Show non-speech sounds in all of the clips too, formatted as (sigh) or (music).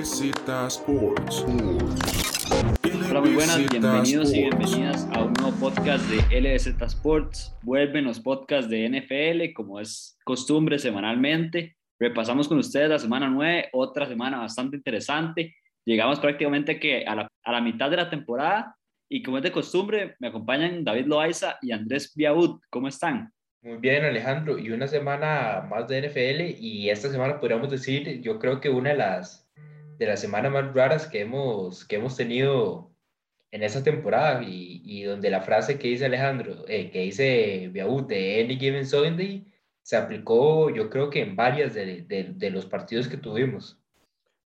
Sports. Hola, muy buenas, bienvenidos y bienvenidas a un nuevo podcast de LBZ Sports. Vuelven los podcasts de NFL, como es costumbre semanalmente. Repasamos con ustedes la semana 9, otra semana bastante interesante. Llegamos prácticamente que a la, a la mitad de la temporada y como es de costumbre, me acompañan David Loaiza y Andrés Biaud. ¿Cómo están? Muy bien, Alejandro. Y una semana más de NFL y esta semana podríamos decir, yo creo que una de las, de las semanas más raras que hemos, que hemos tenido en esta temporada y, y donde la frase que dice Alejandro, eh, que dice Biaud de Any Given Sunday, se aplicó yo creo que en varias de, de, de los partidos que tuvimos.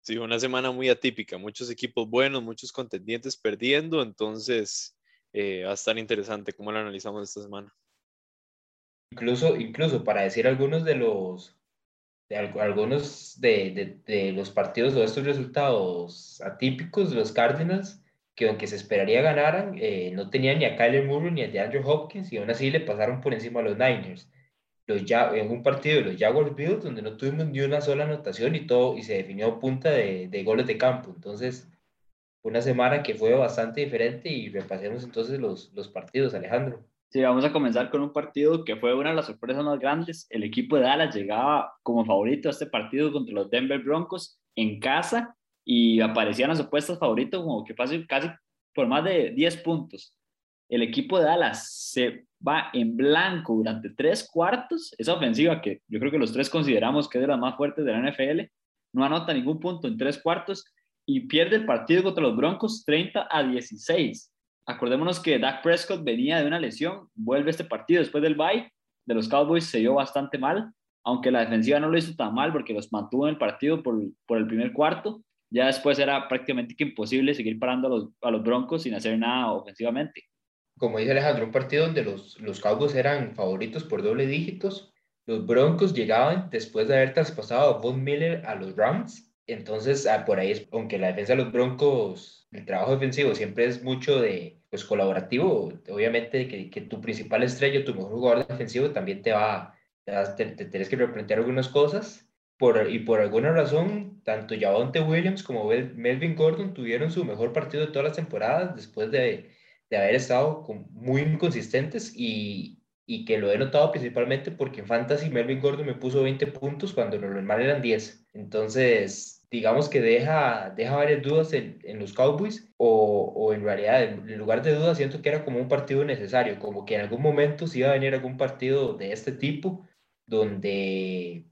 Sí, una semana muy atípica, muchos equipos buenos, muchos contendientes perdiendo, entonces eh, va a estar interesante cómo lo analizamos esta semana. Incluso, incluso para decir algunos de los, algunos de, de, los partidos o estos resultados atípicos de los Cardinals, que aunque se esperaría ganaran, eh, no tenían ni a Kyler Murray ni a DeAndre Hopkins y aún así le pasaron por encima a los Niners. Los ya, en un partido de los Jaguars Bills donde no tuvimos ni una sola anotación y todo y se definió punta de, de goles de campo. Entonces, una semana que fue bastante diferente y repasemos entonces los, los partidos, Alejandro. Sí, vamos a comenzar con un partido que fue una de las sorpresas más grandes. El equipo de Dallas llegaba como favorito a este partido contra los Denver Broncos en casa y aparecían los opuestos favoritos como que casi, casi por más de 10 puntos. El equipo de Dallas se va en blanco durante tres cuartos. Esa ofensiva que yo creo que los tres consideramos que es de las más fuertes de la NFL, no anota ningún punto en tres cuartos y pierde el partido contra los Broncos 30 a 16 acordémonos que Dak Prescott venía de una lesión, vuelve este partido después del bye de los Cowboys, se dio bastante mal, aunque la defensiva no lo hizo tan mal porque los mantuvo en el partido por, por el primer cuarto. Ya después era prácticamente imposible seguir parando a los, a los Broncos sin hacer nada ofensivamente. Como dice Alejandro, un partido donde los, los Cowboys eran favoritos por doble dígitos. Los Broncos llegaban después de haber traspasado a Von Miller a los Rams. Entonces, ah, por ahí, aunque la defensa de los Broncos el trabajo defensivo siempre es mucho de, pues, colaborativo. Obviamente que, que tu principal estrella, tu mejor jugador defensivo también te va, te, te, tienes que replantear algunas cosas. Por, y por alguna razón, tanto Javonte Williams como Melvin Gordon tuvieron su mejor partido de todas las temporadas después de, de haber estado muy inconsistentes y, y que lo he notado principalmente porque en Fantasy Melvin Gordon me puso 20 puntos cuando lo normal eran 10. Entonces, digamos que deja, deja varias dudas en, en los Cowboys o, o, en realidad en lugar de dudas siento que era como un partido necesario, como que en algún momento se iba a venir algún partido de este tipo donde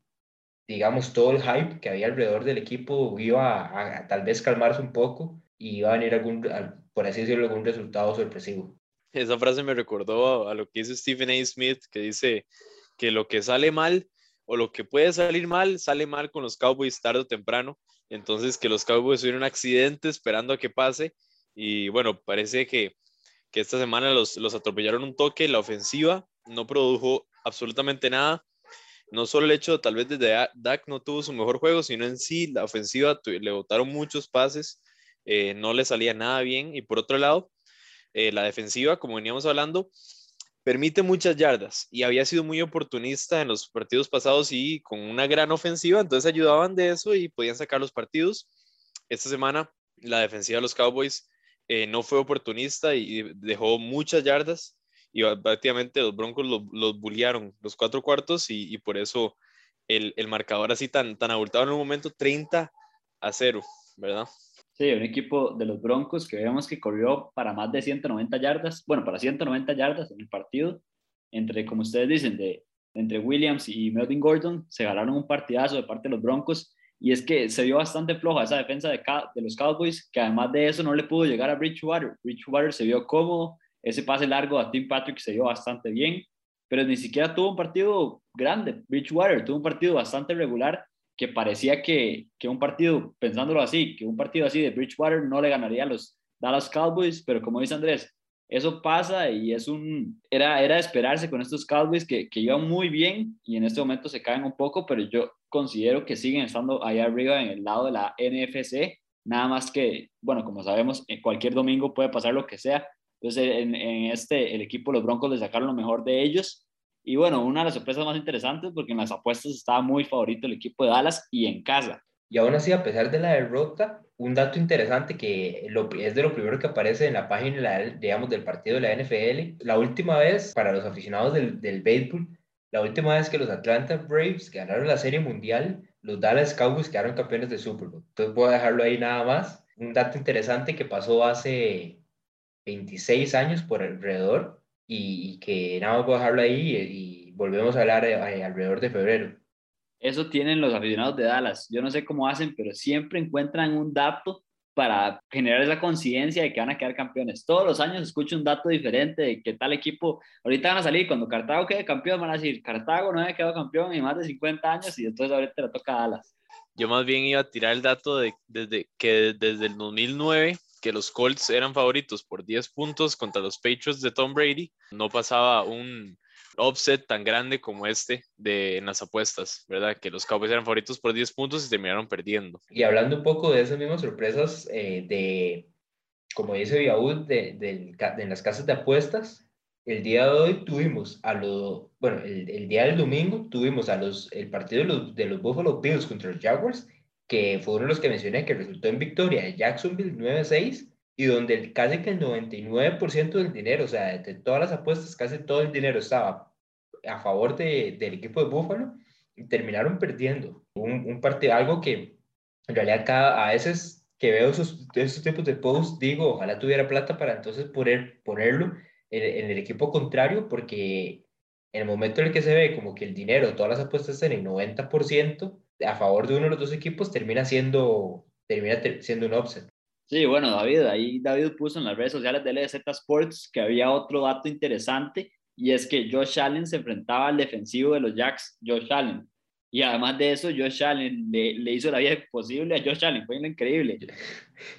digamos todo el hype que había alrededor del equipo iba a, a tal vez calmarse un poco y iba a venir algún, por así decirlo, algún resultado sorpresivo. Esa frase me recordó a lo que dice Stephen A. Smith, que dice que lo que sale mal o lo que puede salir mal, sale mal con los Cowboys tarde o temprano. Entonces, que los Cowboys tuvieron un accidente esperando a que pase. Y bueno, parece que, que esta semana los, los atropellaron un toque. La ofensiva no produjo absolutamente nada. No solo el hecho, tal vez desde Dak no tuvo su mejor juego, sino en sí la ofensiva le botaron muchos pases, eh, no le salía nada bien. Y por otro lado, eh, la defensiva, como veníamos hablando, permite muchas yardas y había sido muy oportunista en los partidos pasados y con una gran ofensiva, entonces ayudaban de eso y podían sacar los partidos. Esta semana la defensiva de los Cowboys eh, no fue oportunista y dejó muchas yardas y prácticamente los Broncos los, los bullearon los cuatro cuartos y, por eso el, el, marcador así tan, tan abultado en un momento 30 a 0, ¿verdad? Sí, un equipo de los Broncos que vemos que corrió para más de 190 yardas, bueno, para 190 yardas en el partido, entre, como ustedes dicen, de, entre Williams y Melvin Gordon, se ganaron un partidazo de parte de los Broncos, y es que se vio bastante floja esa defensa de, de los Cowboys, que además de eso no le pudo llegar a Bridgewater. Bridgewater se vio cómodo, ese pase largo a Tim Patrick se vio bastante bien, pero ni siquiera tuvo un partido grande. Bridgewater tuvo un partido bastante regular que parecía que, que, un partido, pensándolo así, que un partido así de Bridgewater no le ganaría a los Dallas Cowboys, pero como dice Andrés, eso pasa y es un, era, era esperarse con estos Cowboys que, que iban muy bien y en este momento se caen un poco, pero yo considero que siguen estando ahí arriba en el lado de la NFC, nada más que, bueno, como sabemos, en cualquier domingo puede pasar lo que sea, entonces en, en este, el equipo, los Broncos le sacaron lo mejor de ellos y bueno, una de las sorpresas más interesantes porque en las apuestas estaba muy favorito el equipo de Dallas y en casa. Y aún así, a pesar de la derrota, un dato interesante que es de lo primero que aparece en la página, digamos, del partido de la NFL, la última vez, para los aficionados del, del béisbol, la última vez que los Atlanta Braves ganaron la Serie Mundial, los Dallas Cowboys quedaron campeones de Super Bowl. Entonces puedo dejarlo ahí nada más. Un dato interesante que pasó hace 26 años por alrededor y, que nada más puedo dejarlo ahí y, volvemos a hablar eh, alrededor de febrero. Eso tienen los aficionados de Dallas. Yo no sé cómo hacen, pero siempre encuentran un dato para generar esa conciencia de que van a quedar campeones. Todos los años escucho un dato diferente de que tal equipo, ahorita van a salir, cuando Cartago quede campeón, van a decir, Cartago no había quedado campeón en más de 50 años y entonces ahorita le toca a Dallas. Yo más bien iba a tirar el dato de desde, que desde el 2009 que los Colts eran favoritos por 10 puntos contra los Patriots de Tom Brady, no pasaba un, offset tan grande como este de, en las apuestas, ¿verdad? Que los Cowboys eran favoritos por 10 puntos y terminaron perdiendo. Y hablando un poco de esas mismas sorpresas eh, de, como dice Viaud, de, de, en las casas de apuestas, el día de hoy tuvimos a los, bueno, el, el, día del domingo tuvimos a los, el partido de los, de los Buffalo Bills contra los Jaguars, que fue uno de los que mencioné que resultó en victoria de Jacksonville 9-6 y donde casi que el 99% del dinero, o sea, de todas las apuestas, casi todo el dinero estaba a favor de, del equipo de Buffalo y terminaron perdiendo. Un, un partido, algo que en realidad cada, a veces que veo esos, esos tipos de posts, digo, ojalá tuviera plata para entonces poder ponerlo en, el equipo contrario, porque en el momento en el que se ve como que el dinero, todas las apuestas están en el 90% a favor de uno de los dos equipos, termina siendo, termina siendo un offset. Sí, bueno, David, ahí David puso en las redes sociales de LZ Sports que había otro dato interesante y es que Josh Allen se enfrentaba al defensivo de los Jacks, Josh Allen. Y además de eso, Josh Allen le, hizo la vida imposible a Josh Allen, fue increíble.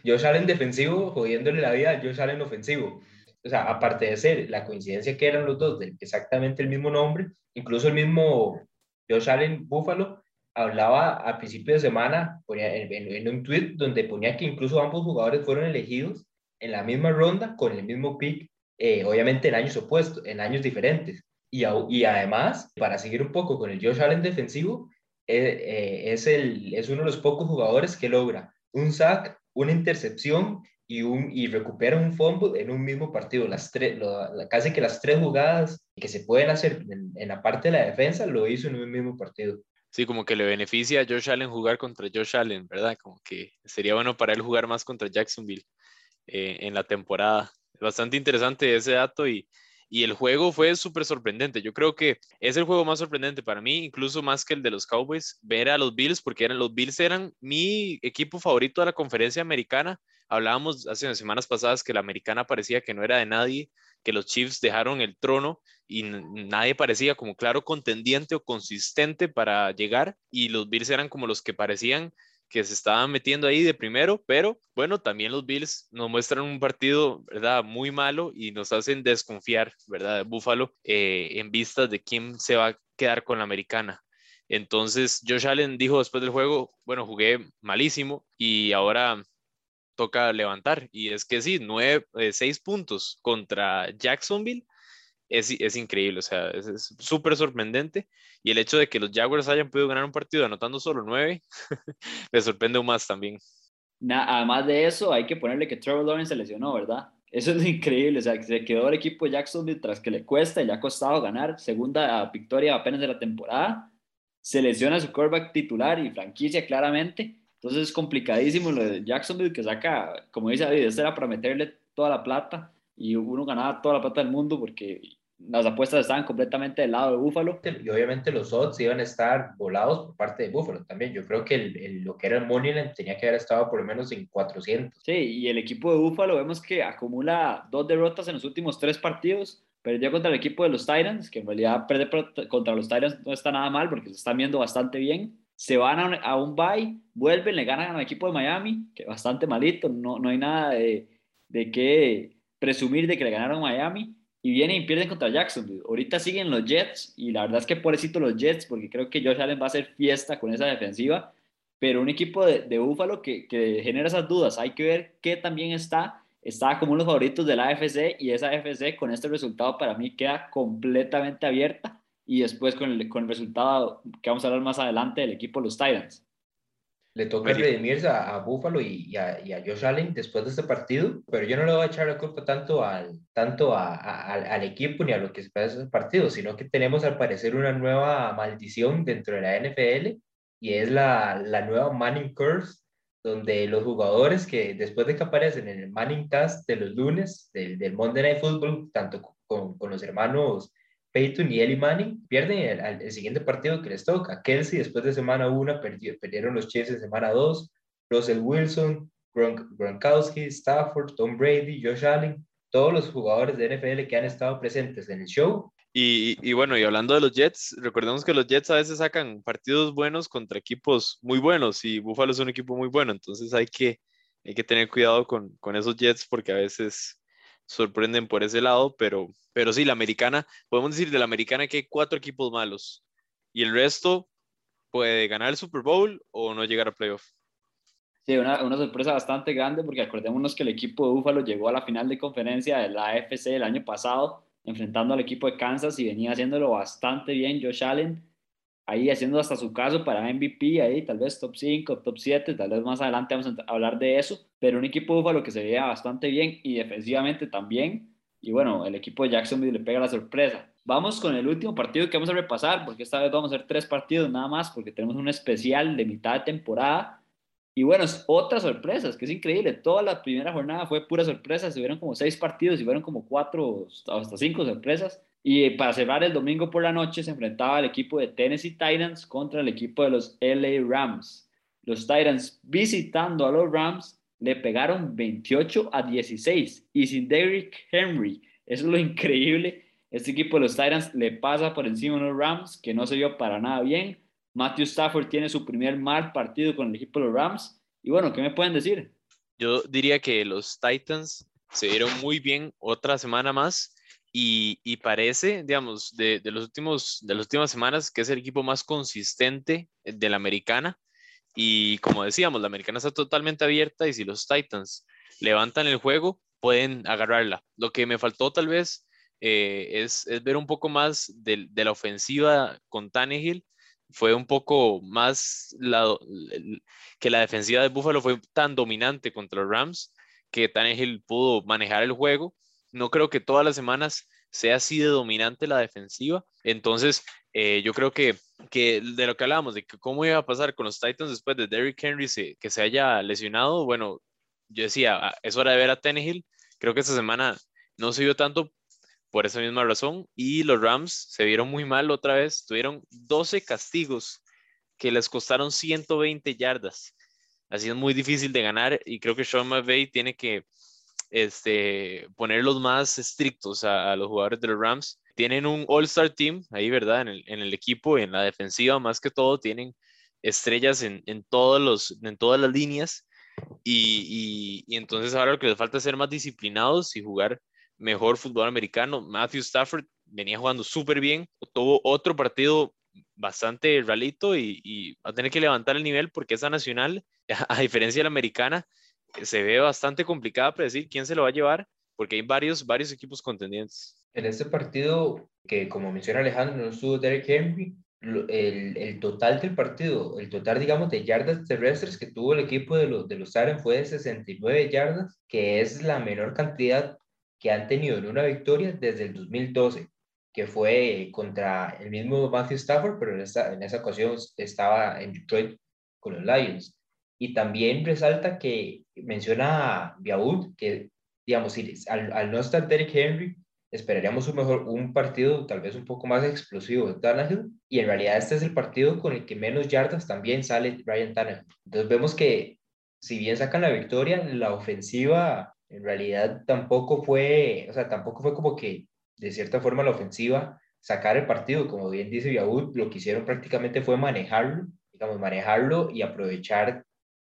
Josh Allen defensivo, jodiéndole la vida a Josh Allen ofensivo. O sea, aparte de ser la coincidencia que eran los dos de exactamente el mismo nombre, incluso el mismo Josh Allen Buffalo hablaba a principio de semana ponía en, un tweet donde ponía que incluso ambos jugadores fueron elegidos en la misma ronda con el mismo pick eh, obviamente en años opuestos, en años diferentes. Y, y, además, para seguir un poco con el Josh Allen defensivo, eh, eh, es, el, es uno de los pocos jugadores que logra un sack, una intercepción y, un, y recupera un fumble en un mismo partido. Las tres, casi que las tres jugadas que se pueden hacer en, en, la parte de la defensa lo hizo en un mismo partido. Sí, como que le beneficia a Josh Allen jugar contra Josh Allen, ¿verdad? Como que sería bueno para él jugar más contra Jacksonville en la temporada bastante interesante ese dato y, y el juego fue súper sorprendente. Yo creo que es el juego más sorprendente para mí, incluso más que el de los Cowboys, ver a los Bills, porque eran, los Bills eran mi equipo favorito de la conferencia americana. Hablábamos hace unas semanas pasadas que la americana parecía que no era de nadie, que los Chiefs dejaron el trono y nadie parecía como claro contendiente o consistente para llegar y los Bills eran como los que parecían que se estaban metiendo ahí de primero, pero bueno, también los Bills nos muestran un partido, ¿verdad? Muy malo y nos hacen desconfiar, ¿verdad? De Buffalo eh, en vistas de quién se va a quedar con la americana. Entonces, Josh Allen dijo después del juego, bueno, jugué malísimo y ahora toca levantar. Y es que sí, nueve, eh, seis puntos contra Jacksonville es, increíble, o sea, es súper sorprendente. Y el hecho de que los Jaguars hayan podido ganar un partido anotando solo nueve, (laughs) me sorprende aún más también. además de eso, hay que ponerle que Trevor Lawrence se lesionó, ¿verdad? Eso es (laughs) increíble, o sea, se quedó el equipo Jacksonville tras que le cuesta y le ha costado ganar, segunda victoria apenas de la temporada, se lesiona su quarterback titular y franquicia claramente, entonces es complicadísimo lo de Jacksonville que saca, como dice David, esto era para meterle toda la plata y uno ganaba toda la plata del mundo porque las apuestas estaban completamente del lado de Búfalo. Y obviamente los odds iban a estar volados por parte de Búfalo también. Yo creo que el, lo que era el Moneyline tenía que haber estado por lo menos en 400. Sí, y el equipo de Búfalo vemos que acumula dos derrotas en los últimos tres partidos. Perdió contra el equipo de los Titans, que en realidad perder contra los Titans no está nada mal porque se están viendo bastante bien. Se van a un, a un bye, vuelven, le ganan al equipo de Miami, que bastante malito, no, no hay nada de, de qué presumir de que le ganaron a Miami y vienen y pierden contra Jacksonville. Ahorita siguen los Jets y la verdad es que pobrecito los Jets porque creo que Josh Allen va a hacer fiesta con esa defensiva, pero un equipo de, de Búfalo que, que, genera esas dudas. Hay que ver qué también está. Está como uno de los favoritos de la AFC y esa AFC con este resultado para mí queda completamente abierta y después con el, con el resultado que vamos a hablar más adelante del equipo los Titans. Le toca redimirse a, a Buffalo y, a, Josh Allen después de este partido, pero yo no le voy a echar la culpa tanto al, tanto al equipo ni a lo que se pasa en ese partido, sino que tenemos al parecer una nueva maldición dentro de la NFL y es la, la nueva Manning Curse, donde los jugadores que después de que aparecen en el Manning Cast de los lunes del, del Monday Night Football, tanto con, con los hermanos Peyton y Eli Manning pierden el, siguiente partido que les toca. Kelsey después de semana 1 perdieron los Chiefs en semana 2. Russell Wilson, Gronkowski, Stafford, Tom Brady, Josh Allen, todos los jugadores de NFL que han estado presentes en el show. Y, y, bueno, y hablando de los Jets, recordemos que los Jets a veces sacan partidos buenos contra equipos muy buenos y Buffalo es un equipo muy bueno, entonces hay que, hay que tener cuidado con, con esos Jets porque a veces sorprenden por ese lado, pero, pero sí, la americana, podemos decir de la americana que hay cuatro equipos malos y el resto puede ganar el Super Bowl o no llegar a playoff. Sí, una, una, sorpresa bastante grande porque acordémonos que el equipo de Buffalo llegó a la final de conferencia de la AFC el año pasado enfrentando al equipo de Kansas y venía haciéndolo bastante bien Josh Allen ahí haciendo hasta su caso para MVP, ahí tal vez top 5, top 7, tal vez más adelante vamos a hablar de eso, pero un equipo de Buffalo que se veía bastante bien y defensivamente también, y bueno, el equipo de Jacksonville le pega la sorpresa. Vamos con el último partido que vamos a repasar, porque esta vez vamos a hacer tres partidos nada más, porque tenemos un especial de mitad de temporada. Y bueno, otras sorpresas, que es increíble. Toda la primera jornada fue pura sorpresa. Se vieron como seis partidos y fueron como cuatro, hasta cinco sorpresas. Y para cerrar el domingo por la noche se enfrentaba el equipo de Tennessee Titans contra el equipo de los LA Rams. Los Titans visitando a los Rams le pegaron 28 a 16 y sin Derrick Henry. Eso es lo (laughs) increíble. Este equipo de los Titans le pasa por encima a los Rams, que no se vio para nada bien. Matthew Stafford tiene su primer mal partido con el equipo de los Rams. Y bueno, ¿qué me pueden decir? Yo diría que los Titans se vieron muy bien otra semana más y, parece, digamos, de, los últimos, de las últimas semanas que es el equipo más consistente de la americana. Y como decíamos, la americana está totalmente abierta y si los Titans levantan el juego, pueden agarrarla. Lo que me faltó tal vez eh, es, ver un poco más de, la ofensiva con Tannehill. Fue un poco más que la defensiva de Buffalo fue tan dominante contra los Rams que Tannehill pudo manejar el juego no creo que todas las semanas sea así de dominante la defensiva. Entonces, eh, yo creo que, que de lo que hablábamos, de que cómo iba a pasar con los Titans después de Derrick Henry que se haya lesionado, bueno, yo decía, ah, es hora de ver a Tannehill. Creo que esta semana no se vio tanto por esa misma razón. Y los Rams se vieron muy mal otra vez. Tuvieron 12 castigos que les costaron 120 yardas. Así es muy difícil de ganar y creo que Sean McVay tiene que este, ponerlos más estrictos a, los jugadores de los Rams. Tienen un All-Star Team ahí, ¿verdad? En el, en el, equipo, en la defensiva, más que todo, tienen estrellas en, en, todos los, en todas las líneas. Y, y, entonces ahora lo que les falta es ser más disciplinados y jugar mejor fútbol americano. Matthew Stafford venía jugando súper bien, tuvo otro partido bastante ralito y, y, va a tener que levantar el nivel porque esa nacional, (laughs) a diferencia de la americana, se ve bastante complicada predecir quién se lo va a llevar, porque hay varios, varios equipos contendientes. En este partido, que como menciona Alejandro, no estuvo Derek Henry, el, el, total del partido, el total, digamos, de yardas terrestres que tuvo el equipo de los, de los Aren fue de 69 yardas, que es la menor cantidad que han tenido en una victoria desde el 2012, que fue contra el mismo Matthew Stafford, pero en esa, en esa ocasión estaba en Detroit con los Lions. Y también resalta que menciona Biaud que, digamos, al, al, no estar Derek Henry, esperaríamos un, mejor, un partido tal vez un poco más explosivo de Tannehill. Y en realidad este es el partido con el que menos yardas también sale Ryan Tannehill. Entonces vemos que si bien sacan la victoria, la ofensiva en realidad tampoco fue, o sea, tampoco fue como que de cierta forma la ofensiva sacar el partido, como bien dice Biaud, lo que hicieron prácticamente fue manejarlo, digamos, manejarlo y aprovechar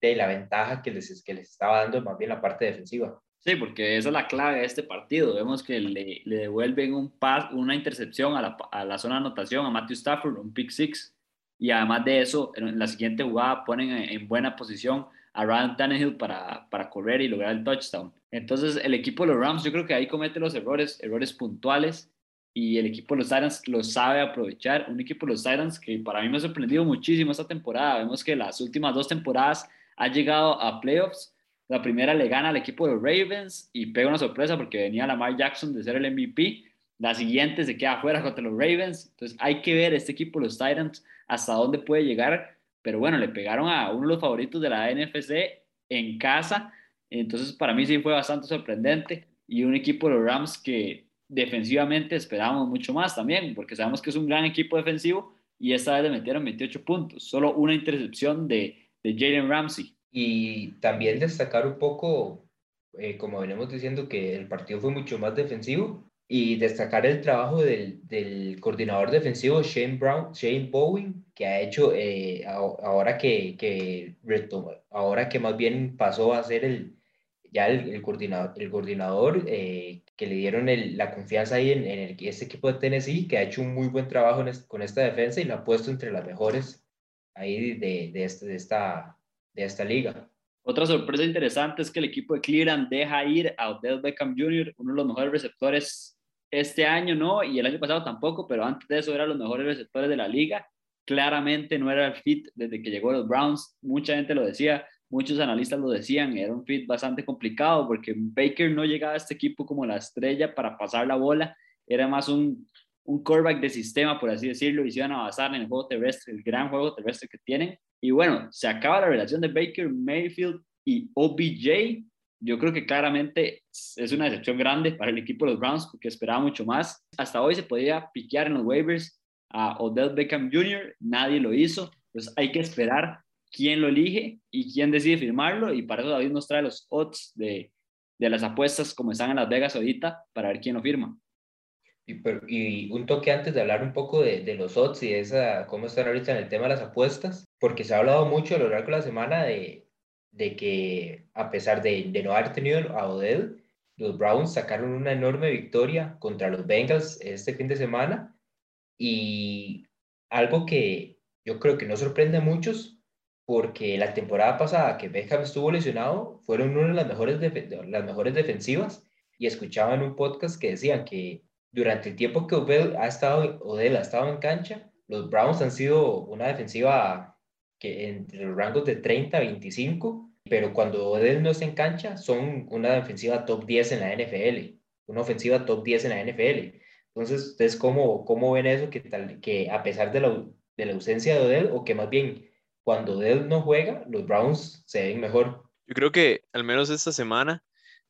de la ventaja que les, que les estaba dando más bien la parte defensiva. Sí, porque esa es la clave de este partido. Vemos que le, le devuelven un pas, una intercepción a la, a la, zona de anotación a Matthew Stafford, un pick six. Y además de eso, en la siguiente jugada ponen en, buena posición a Ryan Tannehill para, para correr y lograr el touchdown. Entonces, el equipo de los Rams, yo creo que ahí comete los errores, errores puntuales. y el equipo de los Titans lo sabe aprovechar. Un equipo de los Titans que para mí me ha sorprendido muchísimo esta temporada. Vemos que las últimas dos temporadas ha llegado a playoffs. La primera le gana al equipo de Ravens y pega una sorpresa porque venía Lamar Jackson de ser el MVP. La siguiente se queda afuera contra los Ravens. Entonces hay que ver este equipo los Titans hasta dónde puede llegar. Pero bueno, le pegaron a uno de los favoritos de la NFC en casa. Entonces para mí sí fue bastante sorprendente. Y un equipo de los Rams que defensivamente esperábamos mucho más también, porque sabemos que es un gran equipo defensivo y esta vez le metieron 28 puntos, solo una intercepción de, de Jalen Ramsey. Y también destacar un poco, eh, como venimos diciendo, que el partido fue mucho más defensivo y destacar el trabajo del, del coordinador defensivo Shane Brown, Shane Bowen, que ha hecho eh, ahora que, que ahora que más bien pasó a ser el, ya el, coordinador, el coordinador eh, que le dieron la confianza ahí en, en este equipo de Tennessee, que ha hecho un muy buen trabajo con esta defensa y la ha puesto entre las mejores ahí de, de, este, de, esta, de esta liga. Otra sorpresa interesante es que el equipo de Cleveland deja ir a Odell Beckham Jr., uno de los mejores receptores este año, ¿no? Y el año pasado tampoco, pero antes de eso eran los mejores receptores de la liga. Claramente no era el fit desde que llegó a los Browns. Mucha gente lo decía, muchos analistas lo decían, era un fit bastante complicado porque Baker no llegaba a este equipo como la estrella para pasar la bola, era más un, un quarterback de sistema, por así decirlo, y se iban a basar en el juego terrestre, el gran juego terrestre que tienen. Y bueno, se acaba la relación de Baker, Mayfield y OBJ. Yo creo que claramente es una decepción grande para el equipo de los Browns porque esperaba mucho más. Hasta hoy se podía piquear en los waivers a Odell Beckham Jr., nadie lo hizo. Pues hay que esperar quién lo elige y quién decide firmarlo. Y para eso David nos trae los odds de, de las apuestas como están en Las Vegas ahorita para ver quién lo firma. Y, y, un toque antes de hablar un poco de, de, los odds y esa, cómo están ahorita en el tema de las apuestas, porque se ha hablado mucho a lo largo de la semana de, de que a pesar de, de, no haber tenido a Odell, los Browns sacaron una enorme victoria contra los Bengals este fin de semana y algo que yo creo que no sorprende a muchos porque la temporada pasada que Beckham estuvo lesionado, fueron una de las mejores, las mejores defensivas y escuchaba en un podcast que decían que durante el tiempo que Odell ha estado, Odell ha estado en cancha, los Browns han sido una defensiva que entre los rangos de 30 a 25, pero cuando Odell no está en cancha, son una defensiva top 10 en la NFL, una ofensiva top 10 en la NFL. Entonces, ¿ustedes cómo, cómo ven eso? Que, tal, que a pesar de la, de la ausencia de Odell, o que más bien cuando él no juega, los Browns se ven mejor. Yo creo que al menos esta semana,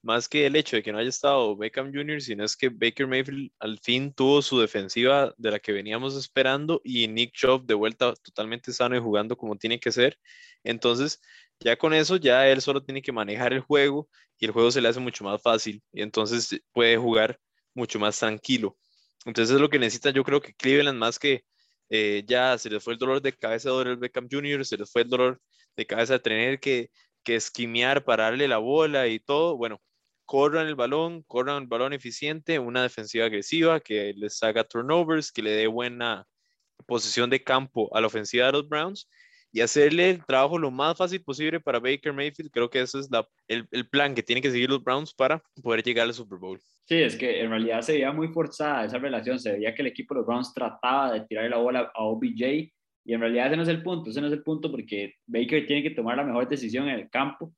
más que el hecho de que no haya estado Beckham Jr., sino es que Baker Mayfield al fin tuvo su defensiva de la que veníamos esperando y Nick Chubb de vuelta totalmente sano y jugando como tiene que ser. Entonces, ya con eso, ya él solo tiene que manejar el juego y el juego se le hace mucho más fácil y entonces puede jugar mucho más tranquilo. Entonces es lo que necesita yo creo que Cleveland más que eh, ya se les fue el dolor de cabeza de Odell Beckham Jr., se les fue el dolor de cabeza de tener que, que esquimear para darle la bola y todo. Bueno, corran el balón, corran el balón eficiente, una defensiva agresiva que les haga turnovers, que le dé buena posición de campo a la ofensiva de los Browns y hacerle el trabajo lo más fácil posible para Baker Mayfield. Creo que ese es el, el, plan que tienen que seguir los Browns para poder llegar al Super Bowl. Sí, es que en realidad se veía muy forzada esa relación, se veía que el equipo de los Browns trataba de tirar la bola a OBJ y en realidad ese no es el punto, ese no es el punto porque Baker tiene que tomar la mejor decisión en el campo,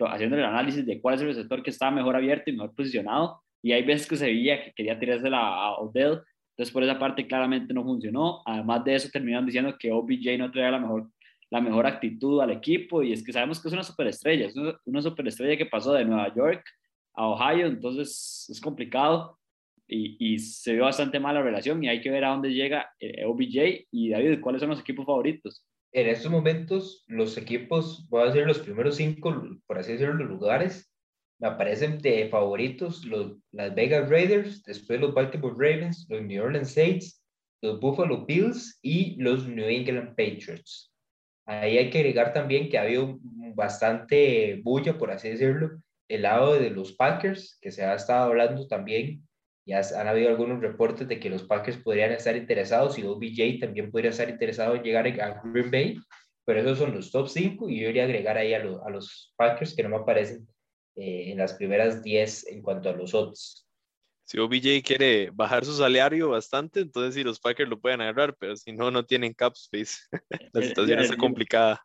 haciendo el análisis de cuál es el receptor que está mejor abierto y mejor posicionado. Y hay veces que se veía que quería tirársela a Odell, entonces por esa parte claramente no funcionó, además de eso terminaron diciendo que OBJ no traía la mejor la mejor actitud al equipo. Y es que sabemos que es una superestrella, es una superestrella que pasó de Nueva York a Ohio, entonces es complicado. Y, y, se ve bastante mal la relación. Y hay que ver a dónde llega eh, OBJ y David, ¿cuáles son los equipos favoritos? En estos momentos, los equipos, voy a decir los primeros cinco, por así decirlo, los lugares, me aparecen de favoritos los, las Vegas Raiders, después los Baltimore Ravens, los New Orleans Saints, los Buffalo Bills y los New England Patriots. Ahí hay que agregar también que ha habido bastante bulla, por así decirlo, el lado de los Packers, que se ha estado hablando también, ya han habido algunos reportes de que los Packers podrían estar interesados y OBJ también podría estar interesado en llegar a Green Bay, pero esos son los top 5 y yo iría a agregar ahí a, a los Packers que no me aparecen eh, en las primeras 10 en cuanto a los odds. Si OBJ quiere bajar su salario bastante, entonces sí, los Packers lo pueden agarrar, pero si no, no tienen cap space. (laughs) La situación está complicada.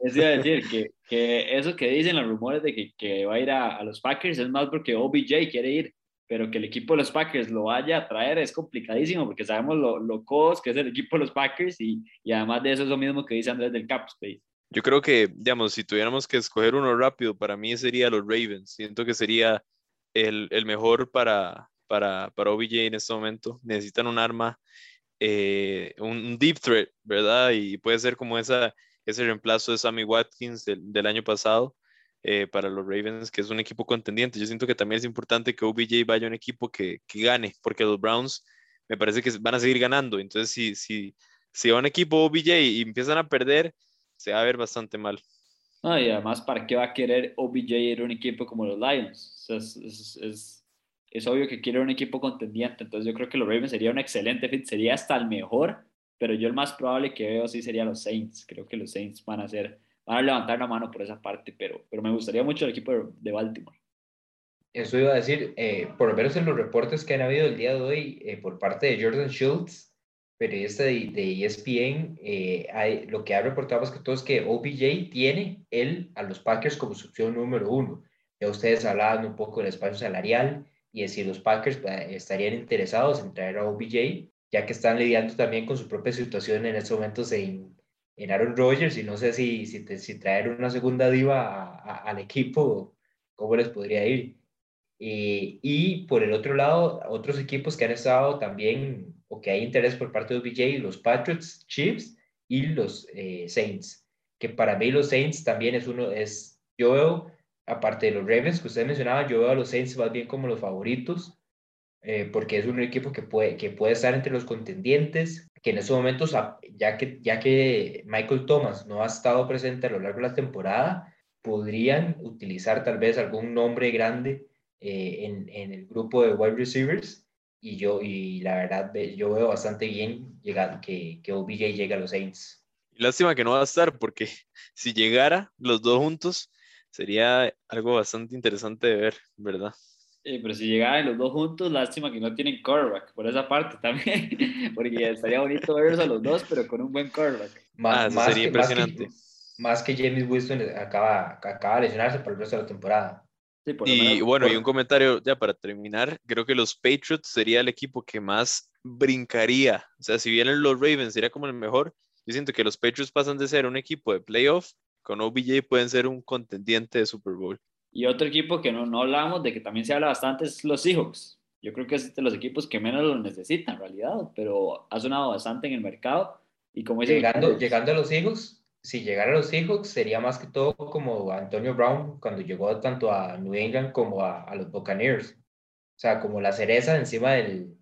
Es decir, que, que, eso que dicen los rumores de que, que va a ir a, a, los Packers es más porque OBJ quiere ir, pero que el equipo de los Packers lo vaya a traer es complicadísimo porque sabemos lo, lo que es el equipo de los Packers y, y además de eso es lo mismo que dice Andrés del cap. Yo creo que, digamos, si tuviéramos que escoger uno rápido, para mí sería los Ravens. Siento que sería el, el mejor para, para, para OBJ en este momento. Necesitan un arma, eh, un deep threat, ¿verdad? Y puede ser como esa, ese reemplazo de Sammy Watkins del, del año pasado. Eh, para los Ravens, que es un equipo contendiente. Yo siento que también es importante que OBJ vaya a un equipo que, que, gane, porque los Browns me parece que van a seguir ganando. Entonces, si, si, si va un equipo OBJ y empiezan a perder, se va a ver bastante mal. No, y además, ¿para qué va a querer OBJ ir a un equipo como los Lions? es, es, es, es, obvio que quiere un equipo contendiente, entonces yo creo que los Ravens sería un excelente fit, sería hasta el mejor, pero yo el más probable que veo sí sería los Saints. Creo que los Saints van a ser, van a levantar la mano por esa parte, pero, pero me gustaría mucho el equipo de Baltimore. Eso iba a decir, eh, por lo menos en los reportes que han habido el día de hoy eh, por parte de Jordan Schultz, periodista de, de ESPN, eh, hay, lo que ha reportado más que todo es que OBJ tiene él a los Packers como su opción número uno. Ya ustedes hablaban un poco del espacio salarial y de si los Packers eh, estarían interesados en traer a OBJ, ya que están lidiando también con su propia situación en estos momentos en, en Aaron Rodgers y no sé si, si, si traer una segunda diva al equipo, cómo les podría ir. Y por el otro lado, otros equipos que han estado también o que hay interés por parte de OBJ, los Patriots, Chiefs y los eh, Saints, que para mí los Saints también es uno, es, yo veo, aparte de los Ravens que usted mencionaba, yo veo a los Saints más bien como los favoritos, eh, porque es un equipo que puede, que puede estar entre los contendientes, que en estos momentos, ya que, ya que Michael Thomas no ha estado presente a lo largo de la temporada, podrían utilizar tal vez algún nombre grande eh, en, en el grupo de wide receivers y yo, y la verdad, yo veo bastante bien llegar, que, que OBJ llegue a los Saints. Lástima que no va a estar, porque (laughs) si llegara los dos juntos, sería algo bastante interesante de ver, ¿verdad? Sí, pero si llegaran los dos juntos, lástima que no tienen quarterback, por esa parte también, (laughs) porque estaría bonito verlos a los dos, pero con un buen quarterback. Más, ah, sería impresionante. Más que, James Winston acaba, acaba de lesionarse por el resto de la temporada y bueno, y un comentario ya para terminar, creo que los Patriots sería el equipo que más brincaría. O sea, si vienen los Ravens sería como el mejor. Yo siento que los Patriots pasan de ser un equipo de playoff, con OBJ pueden ser un contendiente de Super Bowl. Y otro equipo que no, no hablamos, de que también se habla bastante, es los Seahawks. Yo creo que es de los equipos que menos lo necesitan en realidad, pero ha sonado bastante en el mercado. Y como llegando, llegando a los Seahawks, si llegara a los Seahawks sería más que todo como Antonio Brown cuando llegó tanto a New England como a, los Buccaneers. O sea, como la cereza encima del,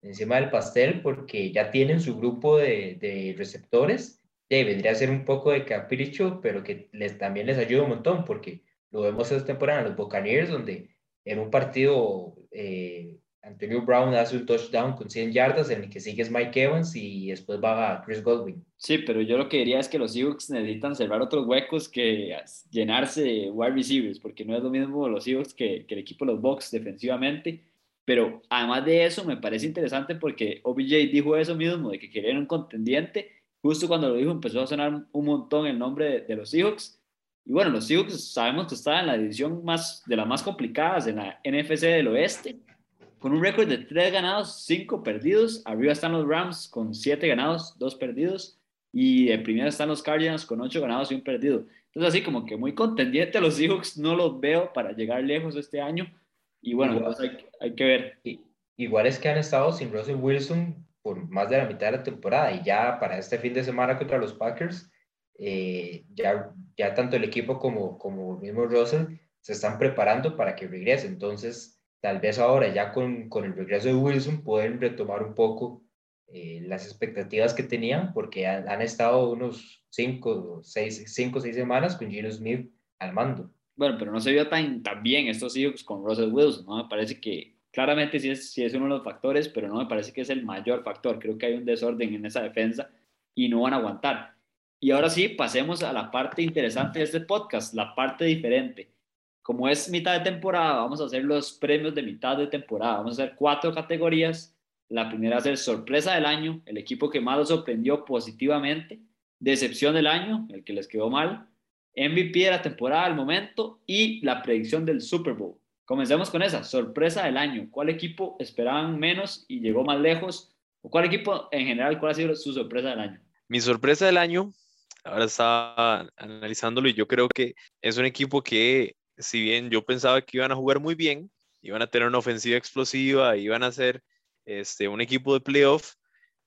encima del pastel porque ya tienen su grupo de, de receptores. Y vendría a ser un poco de capricho, pero que les, también les ayuda un montón porque lo vemos esta temporada en los Buccaneers donde en un partido eh, Antonio Brown hace un touchdown con 100 yardas, en el que sigue es Mike Evans y después va a Chris Godwin. Sí, pero yo lo que diría es que los Seahawks necesitan cerrar otros huecos que llenarse de wide receivers, porque no es lo mismo los Seahawks que, que el equipo de los Bucks defensivamente. Pero además de eso, me parece interesante porque OBJ dijo eso mismo, de que quería un contendiente. Justo cuando lo dijo, empezó a sonar un montón el nombre de, de los Seahawks. Y bueno, los Seahawks sabemos que están en la división más, de las más complicadas en la NFC del oeste con un récord de 3 ganados, 5 perdidos. Arriba están los Rams con 7 ganados, 2 perdidos. Y de primera están los Cardinals con 8 ganados y un perdido. Entonces, así como que muy contendiente a los Seahawks, no los veo para llegar lejos este año. Y bueno, hay, que ver. Igual es que han estado sin Russell Wilson por más de la mitad de la temporada. Y ya para este fin de semana contra los Packers, eh, ya, ya tanto el equipo como, como el mismo Russell se están preparando para que regrese. Entonces, tal vez ahora ya con, con el regreso de Wilson pueden retomar un poco eh, las expectativas que tenían porque han, han estado unos 5 seis, cinco, seis semanas con Gino Smith al mando. Bueno, pero no se vio tan, tan bien estos hijos con Russell Wilson, ¿no? Me parece que claramente sí es, sí es uno de los factores, pero no me parece que es el mayor factor. Creo que hay un desorden en esa defensa y no van a aguantar. Y ahora sí, pasemos a la parte interesante de este podcast, la parte diferente como es mitad de temporada, vamos a hacer los premios de mitad de temporada. Vamos a hacer cuatro categorías. La primera va a sorpresa del año, el equipo que más lo sorprendió positivamente. Decepción del año, el que les quedó mal. MVP de la temporada al momento y la predicción del Super Bowl. Comencemos con esa, sorpresa del año. ¿Cuál equipo esperaban menos y llegó más lejos? ¿O cuál equipo en general, cuál ha sido su sorpresa del año? Mi sorpresa del año, ahora estaba analizándolo y yo creo que es un equipo que si bien yo pensaba que iban a jugar muy bien, iban a tener una ofensiva explosiva, iban a ser este, un equipo de playoff,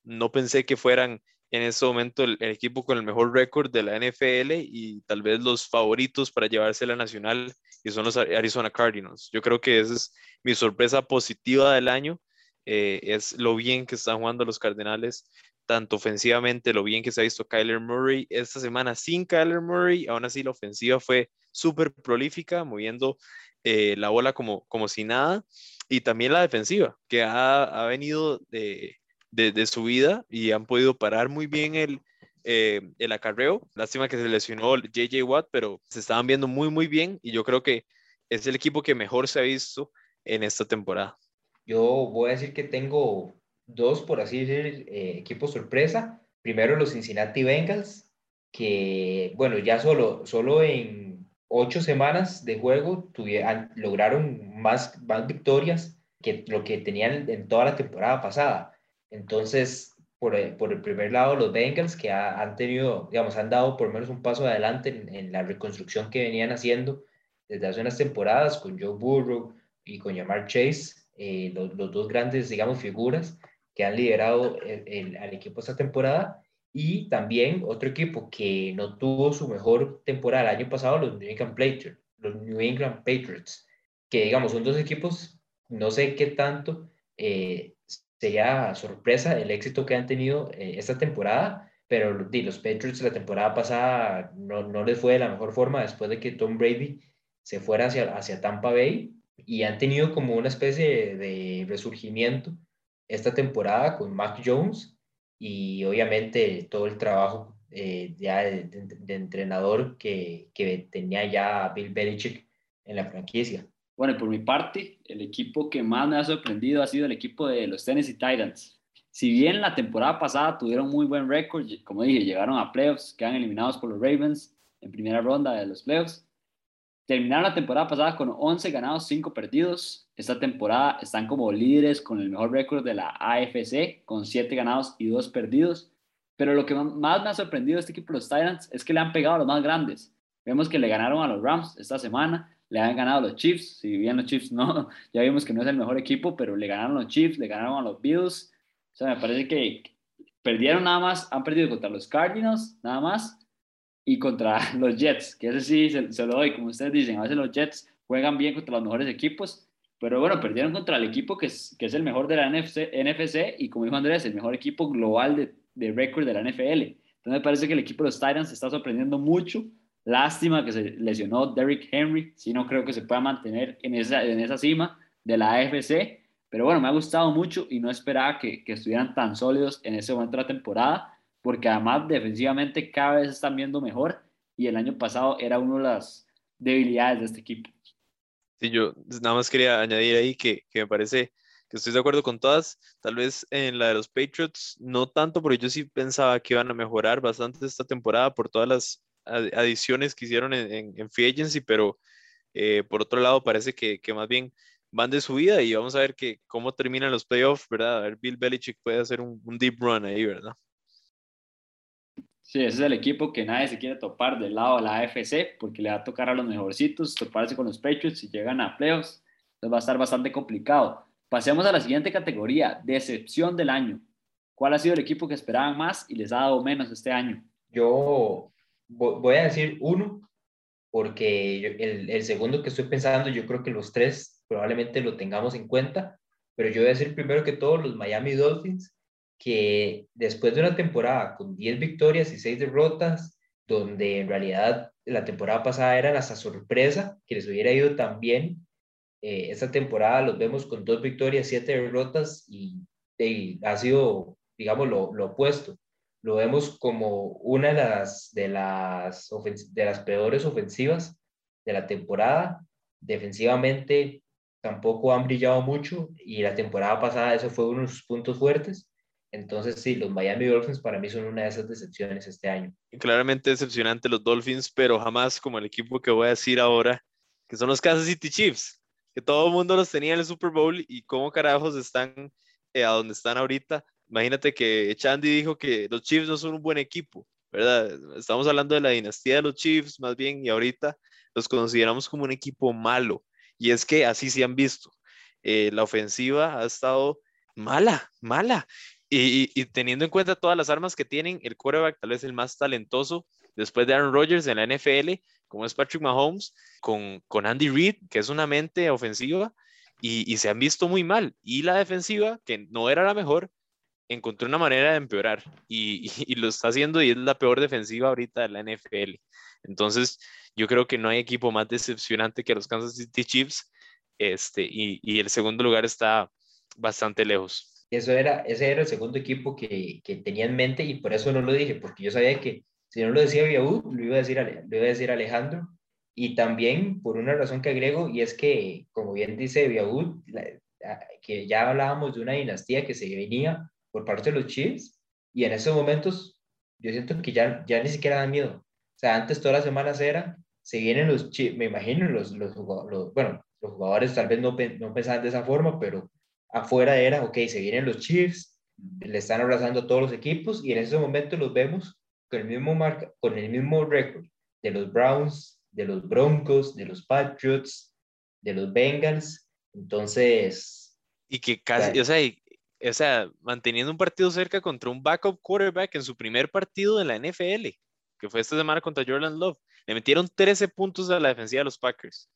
no pensé que fueran en ese momento el, equipo con el mejor récord de la NFL y tal vez los favoritos para llevarse la nacional, y son los Arizona Cardinals. Yo creo que esa es mi sorpresa positiva del año, eh, es lo bien que están jugando los Cardenales, tanto ofensivamente, lo bien que se ha visto Kyler Murray esta semana sin Kyler Murray, aún así la ofensiva fue súper prolífica, moviendo eh, la bola como, como si nada, y también la defensiva, que ha, ha venido de, de, su vida y han podido parar muy bien el, eh, el acarreo. Lástima que se lesionó JJ Watt, pero se estaban viendo muy, muy bien y yo creo que es el equipo que mejor se ha visto en esta temporada. Yo voy a decir que tengo dos, por así decir, eh, equipos sorpresa. Primero los Cincinnati Bengals, que, bueno, ya solo, solo en ocho semanas de juego tuvieron, lograron más, más victorias que lo que tenían en toda la temporada pasada. Entonces, por el, por el primer lado, los Bengals que han tenido, digamos, han dado por lo menos un paso adelante en, la reconstrucción que venían haciendo desde hace unas temporadas con Joe Burrow y con Jamar Chase, eh, los, los, dos grandes, digamos, figuras que han liderado el, al equipo esta temporada. Y también otro equipo que no tuvo su mejor temporada el año pasado, los New England Patriots, los New England Patriots que digamos son dos equipos, no sé qué tanto eh, sería sorpresa el éxito que han tenido eh, esta temporada, pero los Patriots la temporada pasada no, no les fue de la mejor forma después de que Tom Brady se fuera hacia, hacia Tampa Bay y han tenido como una especie de resurgimiento esta temporada con Mac Jones y obviamente todo el trabajo eh, ya de, entrenador que, que, tenía ya Bill Belichick en la franquicia. Bueno, por mi parte, el equipo que más me ha sorprendido ha sido el equipo de los Tennessee Titans. Si bien la temporada pasada tuvieron muy buen récord, como dije, llegaron a playoffs, quedan eliminados por los Ravens en primera ronda de los playoffs. Terminaron la temporada pasada con 11 ganados, 5 perdidos. Esta temporada están como líderes con el mejor récord de la AFC, con 7 ganados y 2 perdidos. Pero lo que más me ha sorprendido de este equipo los Titans es que le han pegado a los más grandes. Vemos que le ganaron a los Rams esta semana, le han ganado a los Chiefs. Si bien los Chiefs no, (laughs) ya vimos que no es el mejor equipo, pero le ganaron a los Chiefs, le ganaron a los Bills. O sea, me parece que perdieron nada más, han perdido contra los Cardinals, nada más, y contra (laughs) los Jets, que ese sí se, lo doy, como ustedes dicen, a veces los Jets juegan bien contra los mejores equipos, pero bueno, perdieron contra el equipo que es, que es el mejor de la NFC, NFC y como dijo Andrés, el mejor equipo global de, de récord de la NFL. Entonces me parece que el equipo de los Titans está sorprendiendo mucho. Lástima que se lesionó Derrick Henry, si no creo que se pueda mantener en esa, en esa cima de la AFC, pero bueno, me ha gustado mucho y no esperaba que, que estuvieran tan sólidos en ese momento de la temporada porque además defensivamente cada vez están viendo mejor y el año pasado era una de las debilidades de este equipo. Sí, yo nada más quería añadir ahí que, que me parece que estoy de acuerdo con todas, tal vez en la de los Patriots no tanto, porque yo sí pensaba que iban a mejorar bastante esta temporada por todas las adiciones que hicieron en, en, Free Agency, pero eh, por otro lado parece que, que, más bien van de subida y vamos a ver que, cómo terminan los playoffs, ¿verdad? A ver, Bill Belichick puede hacer un, un deep run ahí, ¿verdad? Sí, ese es el equipo que nadie se quiere topar del lado de la AFC porque le va a tocar a los mejorcitos toparse con los Patriots si llegan a playoffs. Entonces va a estar bastante complicado. Pasemos a la siguiente categoría, decepción del año. ¿Cuál ha sido el equipo que esperaban más y les ha dado menos este año? Yo voy a decir uno, porque el, el segundo que estoy pensando, yo creo que los tres probablemente lo tengamos en cuenta, pero yo voy a decir primero que todos los Miami Dolphins, que después de una temporada con 10 victorias y 6 derrotas, donde en realidad la temporada pasada era hasta sorpresa que les hubiera ido tan bien, eh, esta temporada los vemos con 2 victorias, 7 derrotas y, ha sido, digamos, lo, lo, opuesto. Lo vemos como una de las, de las, de las peores ofensivas de la temporada defensivamente tampoco han brillado mucho y la temporada pasada eso fue uno de sus puntos fuertes. Entonces, sí, los Miami Dolphins para mí son una de esas decepciones este año. Claramente decepcionante los Dolphins, pero jamás como el equipo que voy a decir ahora, que son los Kansas City Chiefs, que todo el mundo los tenía en el Super Bowl y cómo carajos están eh, a donde están ahorita. Imagínate que Chandy dijo que los Chiefs no son un buen equipo, ¿verdad? Estamos hablando de la dinastía de los Chiefs más bien y ahorita los consideramos como un equipo malo. Y es que así se han visto. Eh, la ofensiva ha estado mala, mala. Y, teniendo en cuenta todas las armas que tienen, el quarterback tal vez el más talentoso después de Aaron Rodgers en la NFL, como es Patrick Mahomes, con, con Andy Reid, que es una mente ofensiva, y, se han visto muy mal. Y la defensiva, que no era la mejor, encontró una manera de empeorar y, y, lo está haciendo y es la peor defensiva ahorita de la NFL. Entonces, yo creo que no hay equipo más decepcionante que los Kansas City Chiefs este, y, y el segundo lugar está bastante lejos. Eso era, ese era el segundo equipo que, que, tenía en mente y por eso no lo dije, porque yo sabía que si no lo decía Viaud, lo iba a decir, lo iba a decir Alejandro. Y también por una razón que agrego, y es que, como bien dice Viaud, que ya hablábamos de una dinastía que se venía por parte de los Chiefs, y en esos momentos yo siento que ya, ya ni siquiera da miedo. O sea, antes todas las semanas era, se vienen los Chiefs, me imagino, los, los, los, bueno, los jugadores tal vez no, no pensaban de esa forma, pero afuera era, ok, se vienen los Chiefs, le están abrazando a todos los equipos y en ese momento los vemos con el mismo, marca, con el mismo récord de los Browns, de los Broncos, de los Patriots, de los Bengals. Entonces... Y que casi, o sea, o sea, manteniendo un partido cerca contra un backup quarterback en su primer partido de la NFL, que fue esta semana contra Jordan Love. Le metieron 13 puntos a la defensiva de los Packers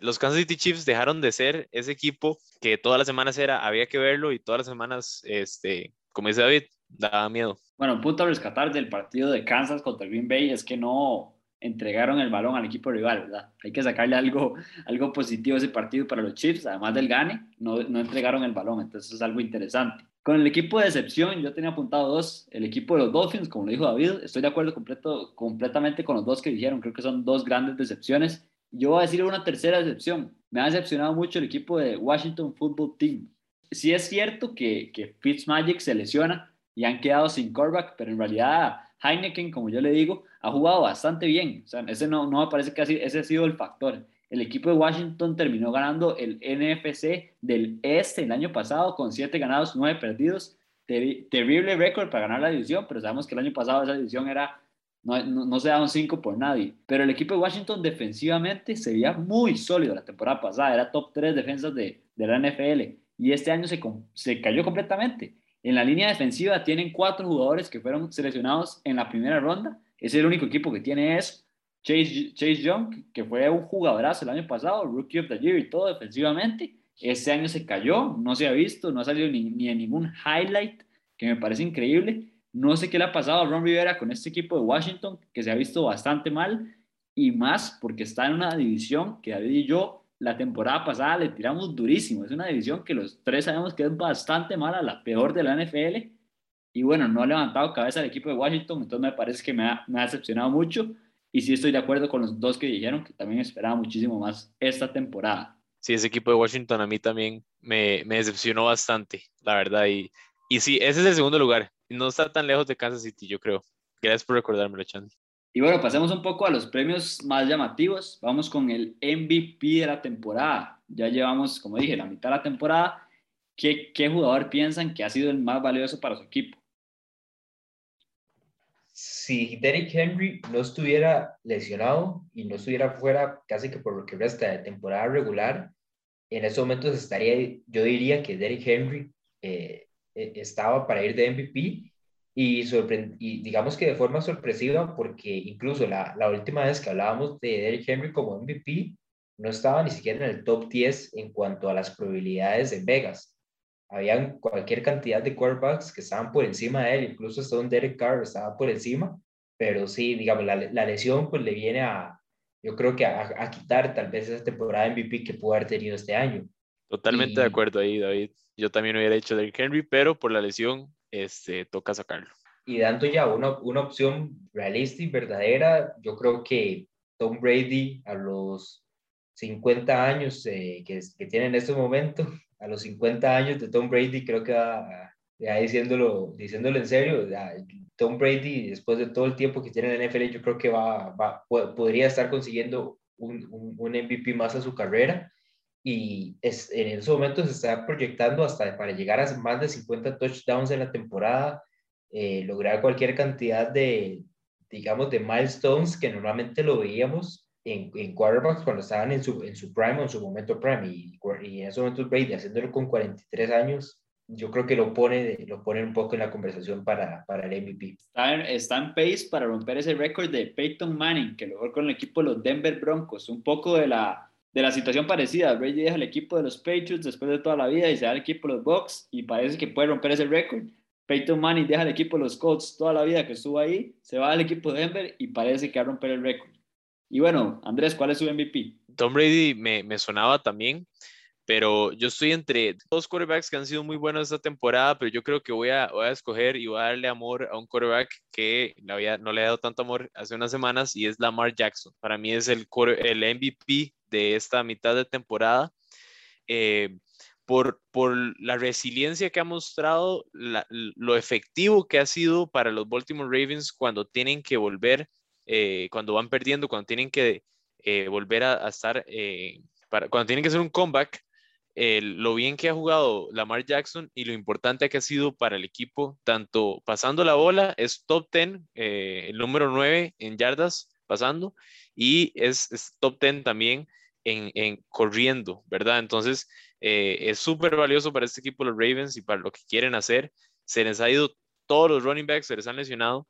los Kansas City Chiefs dejaron de ser ese equipo que todas las semanas era, había que verlo y todas las semanas, este, como dice David, daba miedo. Bueno, un punto a rescatar del partido de Kansas contra Green Bay es que no entregaron el balón al equipo rival, ¿verdad? Hay que sacarle algo, algo positivo a ese partido para los Chiefs, además del gane, no, no entregaron el balón, entonces es algo interesante. Con el equipo de decepción, yo tenía apuntado dos, el equipo de los Dolphins, como lo dijo David, estoy de acuerdo completo, completamente con los dos que dijeron, creo que son dos grandes decepciones. Yo voy a decir una tercera decepción. Me ha decepcionado mucho el equipo de Washington Football Team. Sí es cierto que, que Fitzmagic se lesiona y han quedado sin quarterback, pero en realidad Heineken, como yo le digo, ha jugado bastante bien. O sea, ese no, no me parece que ese ha sido el factor. El equipo de Washington terminó ganando el NFC del Este el año pasado con 7 ganados, 9 perdidos. terrible récord para ganar la división, pero sabemos que el año pasado esa división era no, no, se da un 5 por nadie. Pero el equipo de Washington defensivamente se veía muy sólido la temporada pasada. Era top 3 defensas de, de la NFL. Y este año se, se cayó completamente. En la línea defensiva tienen cuatro jugadores que fueron seleccionados en la primera ronda. Es el único equipo que tiene eso. Chase, Chase Young, que fue un jugadorazo el año pasado, Rookie of the Year y todo defensivamente. Este año se cayó, no se ha visto, no ha salido ni, ni en ningún highlight, que me parece increíble. No sé qué le ha pasado a Ron Rivera con este equipo de Washington, que se ha visto bastante mal, y más porque está en una división que David y yo la temporada pasada le tiramos durísimo. Es una división que los tres sabemos que es bastante mala, la peor de la NFL. Y bueno, no ha levantado cabeza el equipo de Washington, entonces me parece que me ha, me ha decepcionado mucho. Y sí estoy de acuerdo con los dos que dijeron que también esperaba muchísimo más esta temporada. Sí, ese equipo de Washington a mí también me, me decepcionó bastante, la verdad. Y, y sí, ese es el segundo lugar no está tan lejos de Kansas City, yo creo. Gracias por recordármelo, Chandy. Y bueno, pasemos un poco a los premios más llamativos. Vamos con el MVP de la temporada. Ya llevamos, como dije, la mitad de la temporada. ¿Qué, qué jugador piensan que ha sido el más valioso para su equipo? Si Derrick Henry no estuviera lesionado y no estuviera fuera casi que por lo que resta de temporada regular, en esos momentos estaría, yo diría que Derrick Henry eh, eh, estaba para ir de MVP y, y digamos que de forma sorpresiva porque incluso la, la última vez que hablábamos de Derrick Henry como MVP no estaba ni siquiera en el top 10 en cuanto a las probabilidades de Vegas. Habían cualquier cantidad de quarterbacks que estaban por encima de él, incluso hasta un Derek Carr estaba por encima, pero sí, digamos, la, la lesión pues le viene a, yo creo que a, a, quitar tal vez esa temporada MVP que pudo haber tenido este año. Totalmente de acuerdo ahí, David. Yo también hubiera hecho Derrick Henry, pero por la lesión este, toca sacarlo. Y dando ya una, una opción realista y verdadera, yo creo que Tom Brady a los 50 años que, que tiene en este momento, a los 50 años de Tom Brady, creo que va, ya diciéndolo, diciéndolo en serio, Tom Brady, después de todo el tiempo que tiene en la NFL, yo creo que va, va podría estar consiguiendo un, un, un, MVP más a su carrera y es, en esos momentos se está proyectando hasta para llegar a más de 50 touchdowns en la temporada, eh, lograr cualquier cantidad de, digamos, de milestones que normalmente lo veíamos en, en quarterbacks cuando estaban en su, en su prime o en su momento prime y, y en esos momentos Brady haciéndolo con 43 años, yo creo que lo pone, lo pone un poco en la conversación para, para el MVP. Está en, está en pace para romper ese récord de Peyton Manning, que logró con el equipo de los Denver Broncos, un poco de la, de la situación parecida. Brady deja el equipo de los Patriots después de toda la vida y se da el equipo de los Bucks y parece que puede romper ese récord. Peyton Manning deja el equipo de los Colts toda la vida que estuvo ahí, se va al equipo de Denver y parece que va a romper el récord. Y bueno, Andrés, ¿cuál es su MVP? Tom Brady me, me sonaba también pero yo estoy entre dos quarterbacks que han sido muy buenos esta temporada, pero yo creo que voy a, voy a escoger y voy a darle amor a un quarterback que no, había, no le he dado tanto amor hace unas semanas y es Lamar Jackson. Para mí es el, el MVP de esta mitad de temporada. Eh, por, por, la resiliencia que ha mostrado, lo efectivo que ha sido para los Baltimore Ravens cuando tienen que volver, eh, cuando van perdiendo, cuando tienen que eh, volver a, estar, cuando tienen que hacer un comeback, lo bien que ha jugado Lamar Jackson y lo importante que ha sido para el equipo, tanto pasando la bola, es top 10, eh, el número 9 en yardas pasando, y es, top 10 también en, corriendo, ¿verdad? Entonces, eh, es súper valioso para este equipo, los Ravens, y para lo que quieren hacer. Se les ha ido todos los running backs, se les han lesionado,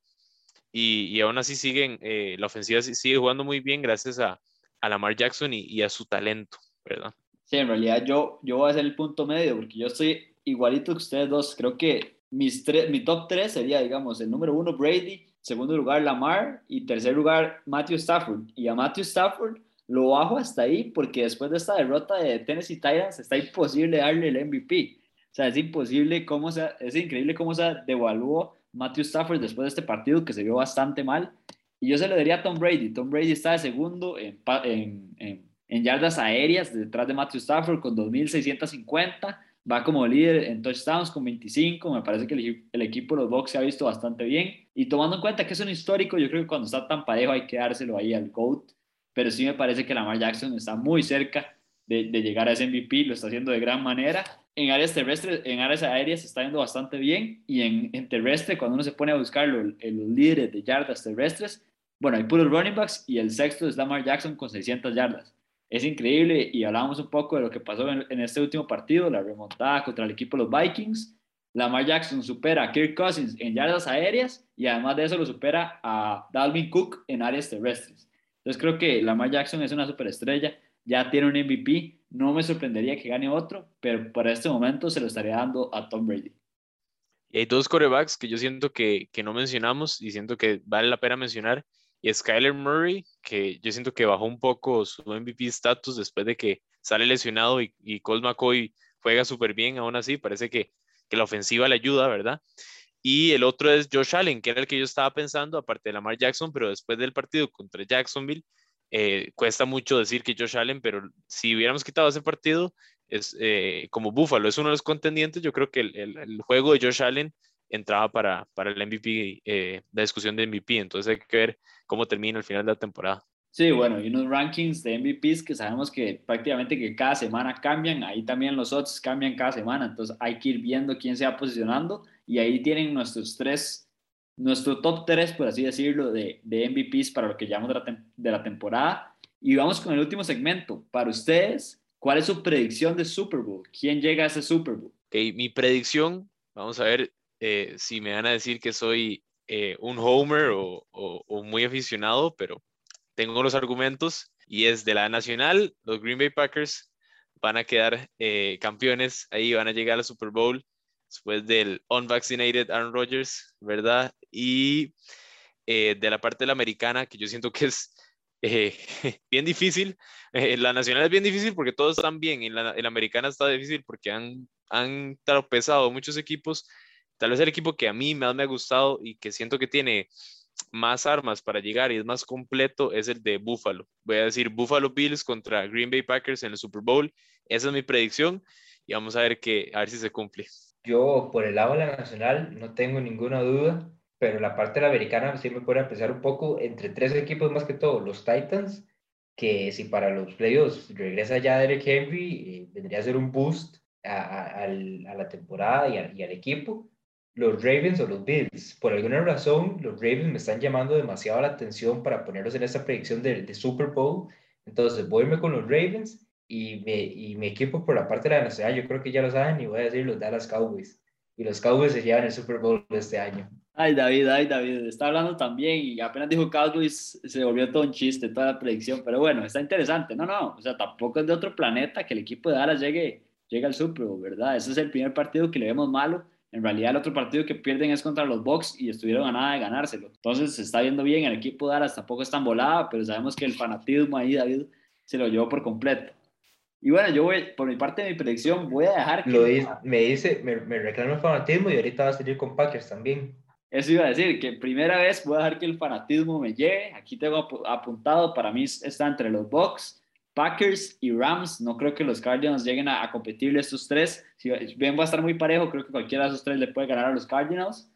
y, aún así siguen, eh, la ofensiva sigue jugando muy bien gracias a, a Lamar Jackson y a su talento, ¿verdad? Sí, en realidad yo, yo voy a ser el punto medio porque yo estoy igualito que ustedes dos. Creo que mis mi top tres sería, digamos, el número uno Brady, segundo lugar Lamar y tercer lugar Matthew Stafford. Y a Matthew Stafford lo bajo hasta ahí porque después de esta derrota de Tennessee Titans está imposible darle el MVP. O sea, es imposible cómo se, es increíble cómo se devaluó Matthew Stafford después de este partido que se vio bastante mal. Y yo se lo daría a Tom Brady. Tom Brady está de segundo en, en, en en yardas aéreas detrás de Matthew Stafford con 2.650. Va como líder en touchdowns con 25. Me parece que el, equipo de los Bucks se ha visto bastante bien. Y tomando en cuenta que es un histórico, yo creo que cuando está tan parejo hay que dárselo ahí al GOAT. Pero sí me parece que Lamar Jackson está muy cerca de, llegar a ese MVP. Lo está haciendo de gran manera. En áreas terrestres, en áreas aéreas está yendo bastante bien. Y en, en terrestre, cuando uno se pone a buscar los, los líderes de yardas terrestres, bueno, hay puros running backs y el sexto es Lamar Jackson con 600 yardas es increíble y hablábamos un poco de lo que pasó en, este último partido, la remontada contra el equipo de los Vikings. Lamar Jackson supera a Kirk Cousins en yardas aéreas y además de eso lo supera a Dalvin Cook en áreas terrestres. Entonces creo que Lamar Jackson es una superestrella, ya tiene un MVP, no me sorprendería que gane otro, pero para este momento se lo estaría dando a Tom Brady. Y hay dos corebacks que yo siento que, que no mencionamos y siento que vale la pena mencionar y Skyler Murray, que yo siento que bajó un poco su MVP status después de que sale lesionado y, y Colt McCoy juega súper bien, aún así parece que, que, la ofensiva le ayuda, ¿verdad? Y el otro es Josh Allen, que era el que yo estaba pensando, aparte de Lamar Jackson, pero después del partido contra Jacksonville, eh, cuesta mucho decir que Josh Allen, pero si hubiéramos quitado ese partido, es eh, como Buffalo es uno de los contendientes, yo creo que el, juego de Josh Allen entraba para, para el MVP, eh, la discusión de MVP. Entonces hay que ver cómo termina el final de la temporada. Sí, bueno, y unos rankings de MVPs que sabemos que prácticamente que cada semana cambian, ahí también los otros cambian cada semana, entonces hay que ir viendo quién se va posicionando y ahí tienen nuestros tres, nuestro top tres, por así decirlo, de, de MVPs para lo que llamamos de la, de la temporada. Y vamos con el último segmento. Para ustedes, ¿cuál es su predicción de Super Bowl? ¿Quién llega a ese Super Bowl? Okay, mi predicción, vamos a ver, eh, si me van a decir que soy eh, un homer o, muy aficionado, pero tengo los argumentos y es de la nacional, los Green Bay Packers van a quedar eh, campeones, ahí van a llegar al Super Bowl después del unvaccinated Aaron Rodgers, ¿verdad? Y de la parte de la americana, que yo siento que es (laughs) bien difícil. la nacional es bien difícil porque todos están bien. y la, americana está difícil porque han, han tropezado muchos equipos Tal vez el equipo que a mí más me ha gustado y que siento que tiene más armas para llegar y es más completo es el de Buffalo. Voy a decir Buffalo Bills contra Green Bay Packers en el Super Bowl. Esa es mi predicción y vamos a ver, que, a ver si se cumple. Yo, por el lado de la nacional, no tengo ninguna duda, pero la parte de la americana sí me puede empezar un poco entre tres equipos más que todo, los Titans, que si para los playoffs regresa ya Derek Henry, eh, vendría a ser un boost a, la temporada y, y al equipo los Ravens o los Bills. Por alguna razón, los Ravens me están llamando demasiado la atención para ponerlos en esta predicción de, Super Bowl. Entonces, voy a irme con los Ravens y, me, y mi equipo por la parte de la nacional, yo creo que ya lo saben y voy a decir los Dallas Cowboys. Y los Cowboys se llevan el Super Bowl de este año. Ay, David, ay, David, está hablando también y apenas dijo Cowboys, se volvió todo un chiste, toda la predicción, pero bueno, está interesante. No, no, o sea, tampoco es de otro planeta que el equipo de Dallas llegue, llegue al Super Bowl, ¿verdad? Ese es el primer partido que le vemos malo en realidad el otro partido que pierden es contra los Bucks y estuvieron a nada de ganárselo. Entonces se está viendo bien, el equipo de Dallas tampoco es tan volado, pero sabemos que el fanatismo ahí, David, se lo llevó por completo. Y bueno, yo voy, por mi parte de mi predicción, voy a dejar que... Lo me dice, me, me reclama el fanatismo y ahorita va a salir con Packers también. Eso iba a decir, que primera vez voy a dejar que el fanatismo me lleve. Aquí tengo apuntado, para mí está entre los Bucks Packers y Rams, no creo que los Cardinals lleguen a, a estos tres. Si bien va a estar muy parejo, creo que cualquiera de esos tres le puede ganar a los Cardinals.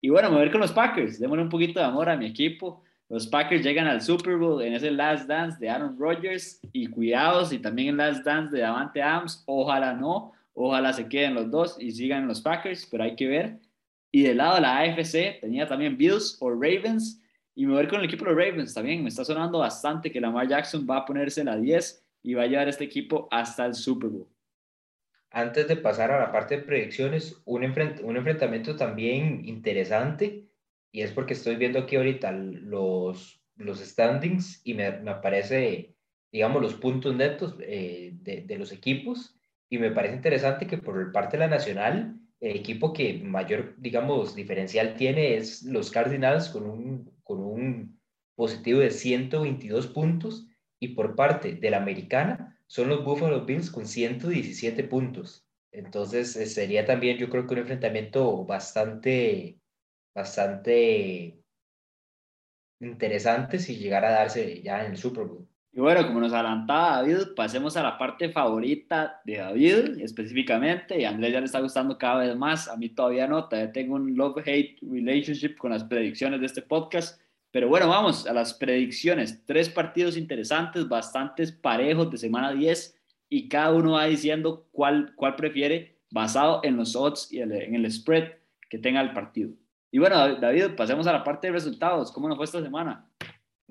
Y bueno, me voy a ver con los Packers. Démosle un poquito de amor a mi equipo. Los Packers llegan al Super Bowl en ese Last Dance de Aaron Rodgers. Y cuidados, y también en Last Dance de Davante Adams. Ojalá no. Ojalá se queden los dos y sigan los Packers, pero hay que ver. Y del lado de la AFC tenía también Bills o Ravens. Y me voy con el equipo de los Ravens también. Me está sonando bastante que Lamar Jackson va a ponerse la 10 y va a llevar este equipo hasta el Super Bowl. Antes de pasar a la parte de predicciones, un, un enfrentamiento también interesante, y es porque estoy viendo aquí ahorita los, los standings y me, me aparece, digamos, los puntos netos eh, de, de, los equipos, y me parece interesante que por parte de la nacional, el equipo que mayor, digamos, diferencial tiene es los Cardinals con un con un positivo de 122 puntos y por parte de la americana son los Buffalo Bills con 117 puntos. Entonces eh, sería también yo creo que un enfrentamiento bastante, bastante interesante si llegara a darse ya en el Super Bowl. Y bueno, como nos adelantaba David, pasemos a la parte favorita de David específicamente. Y a Andrés ya le está gustando cada vez más. A mí todavía no, todavía tengo un love-hate relationship con las predicciones de este podcast. Pero bueno, vamos a las predicciones. Tres partidos interesantes, bastantes parejos de semana 10 y cada uno va diciendo cuál, cuál prefiere basado en los odds y en el spread que tenga el partido. Y bueno, David, pasemos a la parte de resultados. ¿Cómo nos fue esta semana?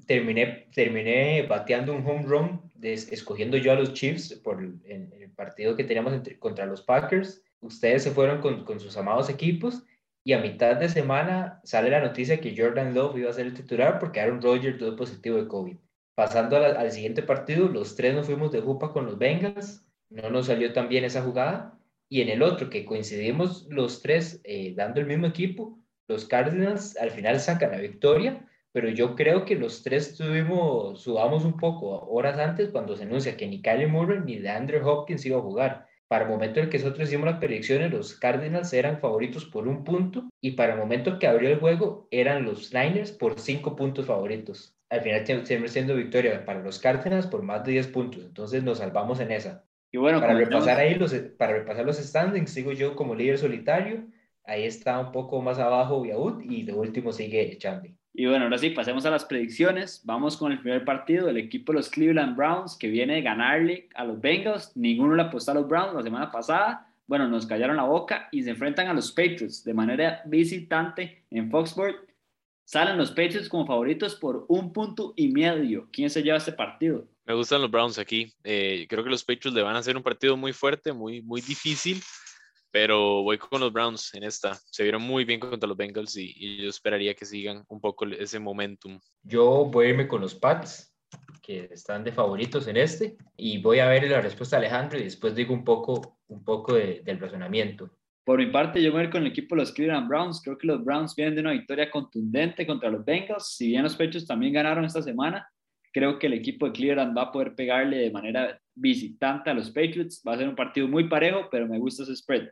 Terminé, terminé bateando un home run, escogiendo yo a los Chiefs por el, partido que teníamos contra los Packers. Ustedes se fueron con, con, sus amados equipos y a mitad de semana sale la noticia que Jordan Love iba a ser el titular porque Aaron Rodgers dio positivo de COVID. Pasando al siguiente partido, los tres nos fuimos de jupa con los Bengals, no nos salió tan bien esa jugada. Y en el otro, que coincidimos los tres eh, dando el mismo equipo, los Cardinals al final sacan la victoria pero yo creo que los tres tuvimos, sudamos un poco horas antes cuando se anuncia que ni Kylie Murray ni de Andrew Hopkins iba a jugar. Para el momento en que nosotros hicimos las predicciones, los Cardinals eran favoritos por un punto y para el momento que abrió el juego eran los Niners por cinco puntos favoritos. Al final siempre siendo victoria para los Cardinals por más de 10 puntos, entonces nos salvamos en esa. Y bueno, para repasar ahí los, para repasar los standings, sigo yo como líder solitario, ahí está un poco más abajo Yaud y de último sigue Chambi. Y bueno, ahora sí, pasemos a las predicciones. Vamos con el primer partido, el equipo de los Cleveland Browns, que viene de ganarle a los Bengals. Ninguno le apostó a los Browns la semana pasada. Bueno, nos callaron la boca y se enfrentan a los Patriots de manera visitante en Foxborough. Salen los Patriots como favoritos por un punto y medio. ¿Quién se lleva este partido? Me gustan los Browns aquí. Eh, creo que los Patriots le van a hacer un partido muy fuerte, muy, muy difícil pero voy con los Browns en esta. Se vieron muy bien contra los Bengals y, yo esperaría que sigan un poco ese momentum. Yo voy a irme con los Pats, que están de favoritos en este, y voy a ver la respuesta de Alejandro y después digo un poco, un poco del razonamiento. Por mi parte, yo voy a ir con el equipo de los Cleveland Browns. Creo que los Browns vienen de una victoria contundente contra los Bengals. Si bien los Pechos también ganaron esta semana, creo que el equipo de Cleveland va a poder pegarle de manera visitante a los Patriots. Va a ser un partido muy parejo, pero me gusta ese spread.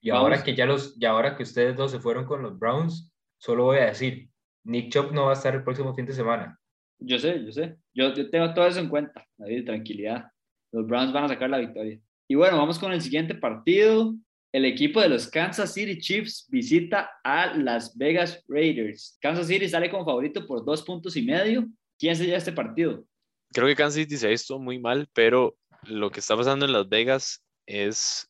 Y ahora que ya los, y ahora que ustedes dos se fueron con los Browns, solo voy a decir, Nick Chop no va a estar el próximo fin de semana. Yo sé, yo sé. Yo, yo tengo todo eso en cuenta, David, tranquilidad. Los Browns van a sacar la victoria. Y bueno, vamos con el siguiente partido. El equipo de los Kansas City Chiefs visita a Las Vegas Raiders. Kansas City sale como favorito por dos puntos y medio. ¿Quién se lleva este partido? Creo que Kansas City se ha visto muy mal, pero lo que está pasando en Las Vegas es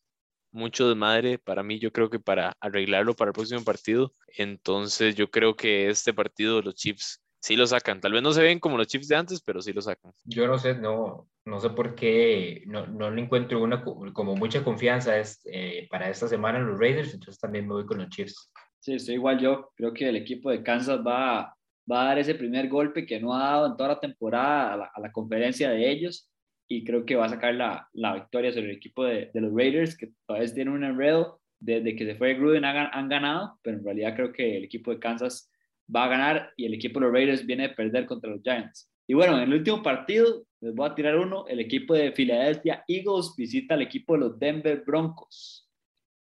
mucho de madre para mí, yo creo que para arreglarlo para el próximo partido. Entonces yo creo que este partido los Chiefs sí lo sacan. Tal vez no se ven como los Chiefs de antes, pero sí lo sacan. Yo no sé, no, no sé por qué no, no le encuentro una como mucha confianza es, eh, para esta semana en los Raiders, entonces también me voy con los Chiefs. Sí, estoy igual yo. Creo que el equipo de Kansas va, va a dar ese primer golpe que no ha dado en toda la temporada a la, a la conferencia de ellos y creo que va a sacar la, la victoria sobre el equipo de, de, los Raiders, que todavía tienen un enredo. Desde que se fue Gruden han, han, ganado, pero en realidad creo que el equipo de Kansas va a ganar y el equipo de los Raiders viene de perder contra los Giants. Y bueno, en el último partido, les voy a tirar uno, el equipo de Philadelphia Eagles visita al equipo de los Denver Broncos.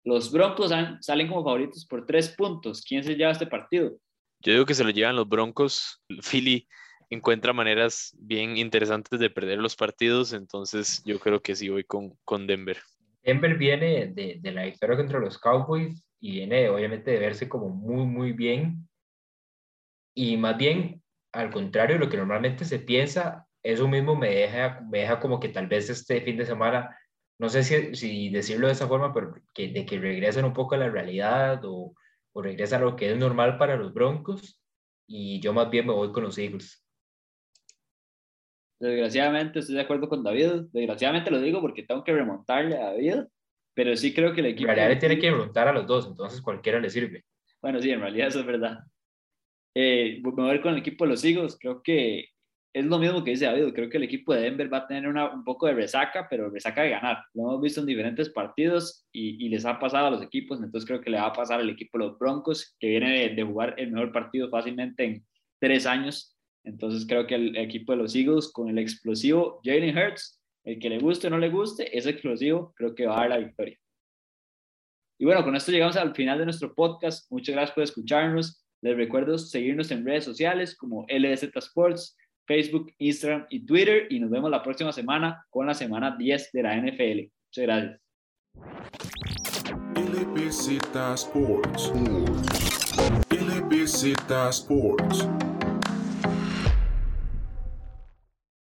Los Broncos salen como favoritos por tres puntos. ¿Quién se lleva este partido? Yo digo que se lo llevan los Broncos. Philly encuentra maneras bien interesantes de perder los partidos, entonces yo creo que sí voy con, con Denver. Denver viene de, de, la victoria contra los Cowboys y viene obviamente de verse como muy, muy bien. Y más bien, al contrario, lo que normalmente se piensa, eso mismo me deja, me deja como que tal vez este fin de semana, no sé si, si decirlo de esa forma, pero que, de que regresen un poco a la realidad o, o regresan a lo que es normal para los Broncos. Y yo más bien me voy con los Eagles. Desgraciadamente estoy de acuerdo con David. Desgraciadamente lo digo porque tengo que remontarle a David, pero sí creo que el equipo... En realidad le tiene que remontar a los dos, entonces cualquiera le sirve. Bueno, sí, en realidad eso es verdad. Eh, me voy a ver con el equipo de los Eagles. Creo que es lo mismo que dice David. Creo que el equipo de Denver va a tener una, un poco de resaca, pero resaca de ganar. Lo hemos visto en diferentes partidos y, y, les ha pasado a los equipos. Entonces creo que le va a pasar al equipo de los Broncos, que viene de, de jugar el mejor partido fácilmente en tres años entonces creo que el equipo de los Eagles con el explosivo Jalen Hurts, el que le guste o no le guste, ese explosivo creo que va a dar la victoria. Y bueno, con esto llegamos al final de nuestro podcast. Muchas gracias por escucharnos. Les recuerdo seguirnos en redes sociales como LZ Sports, Facebook, Instagram y Twitter. Y nos vemos la próxima semana con la semana 10 de la NFL. Muchas gracias. LBZ Sports. LBZ Sports.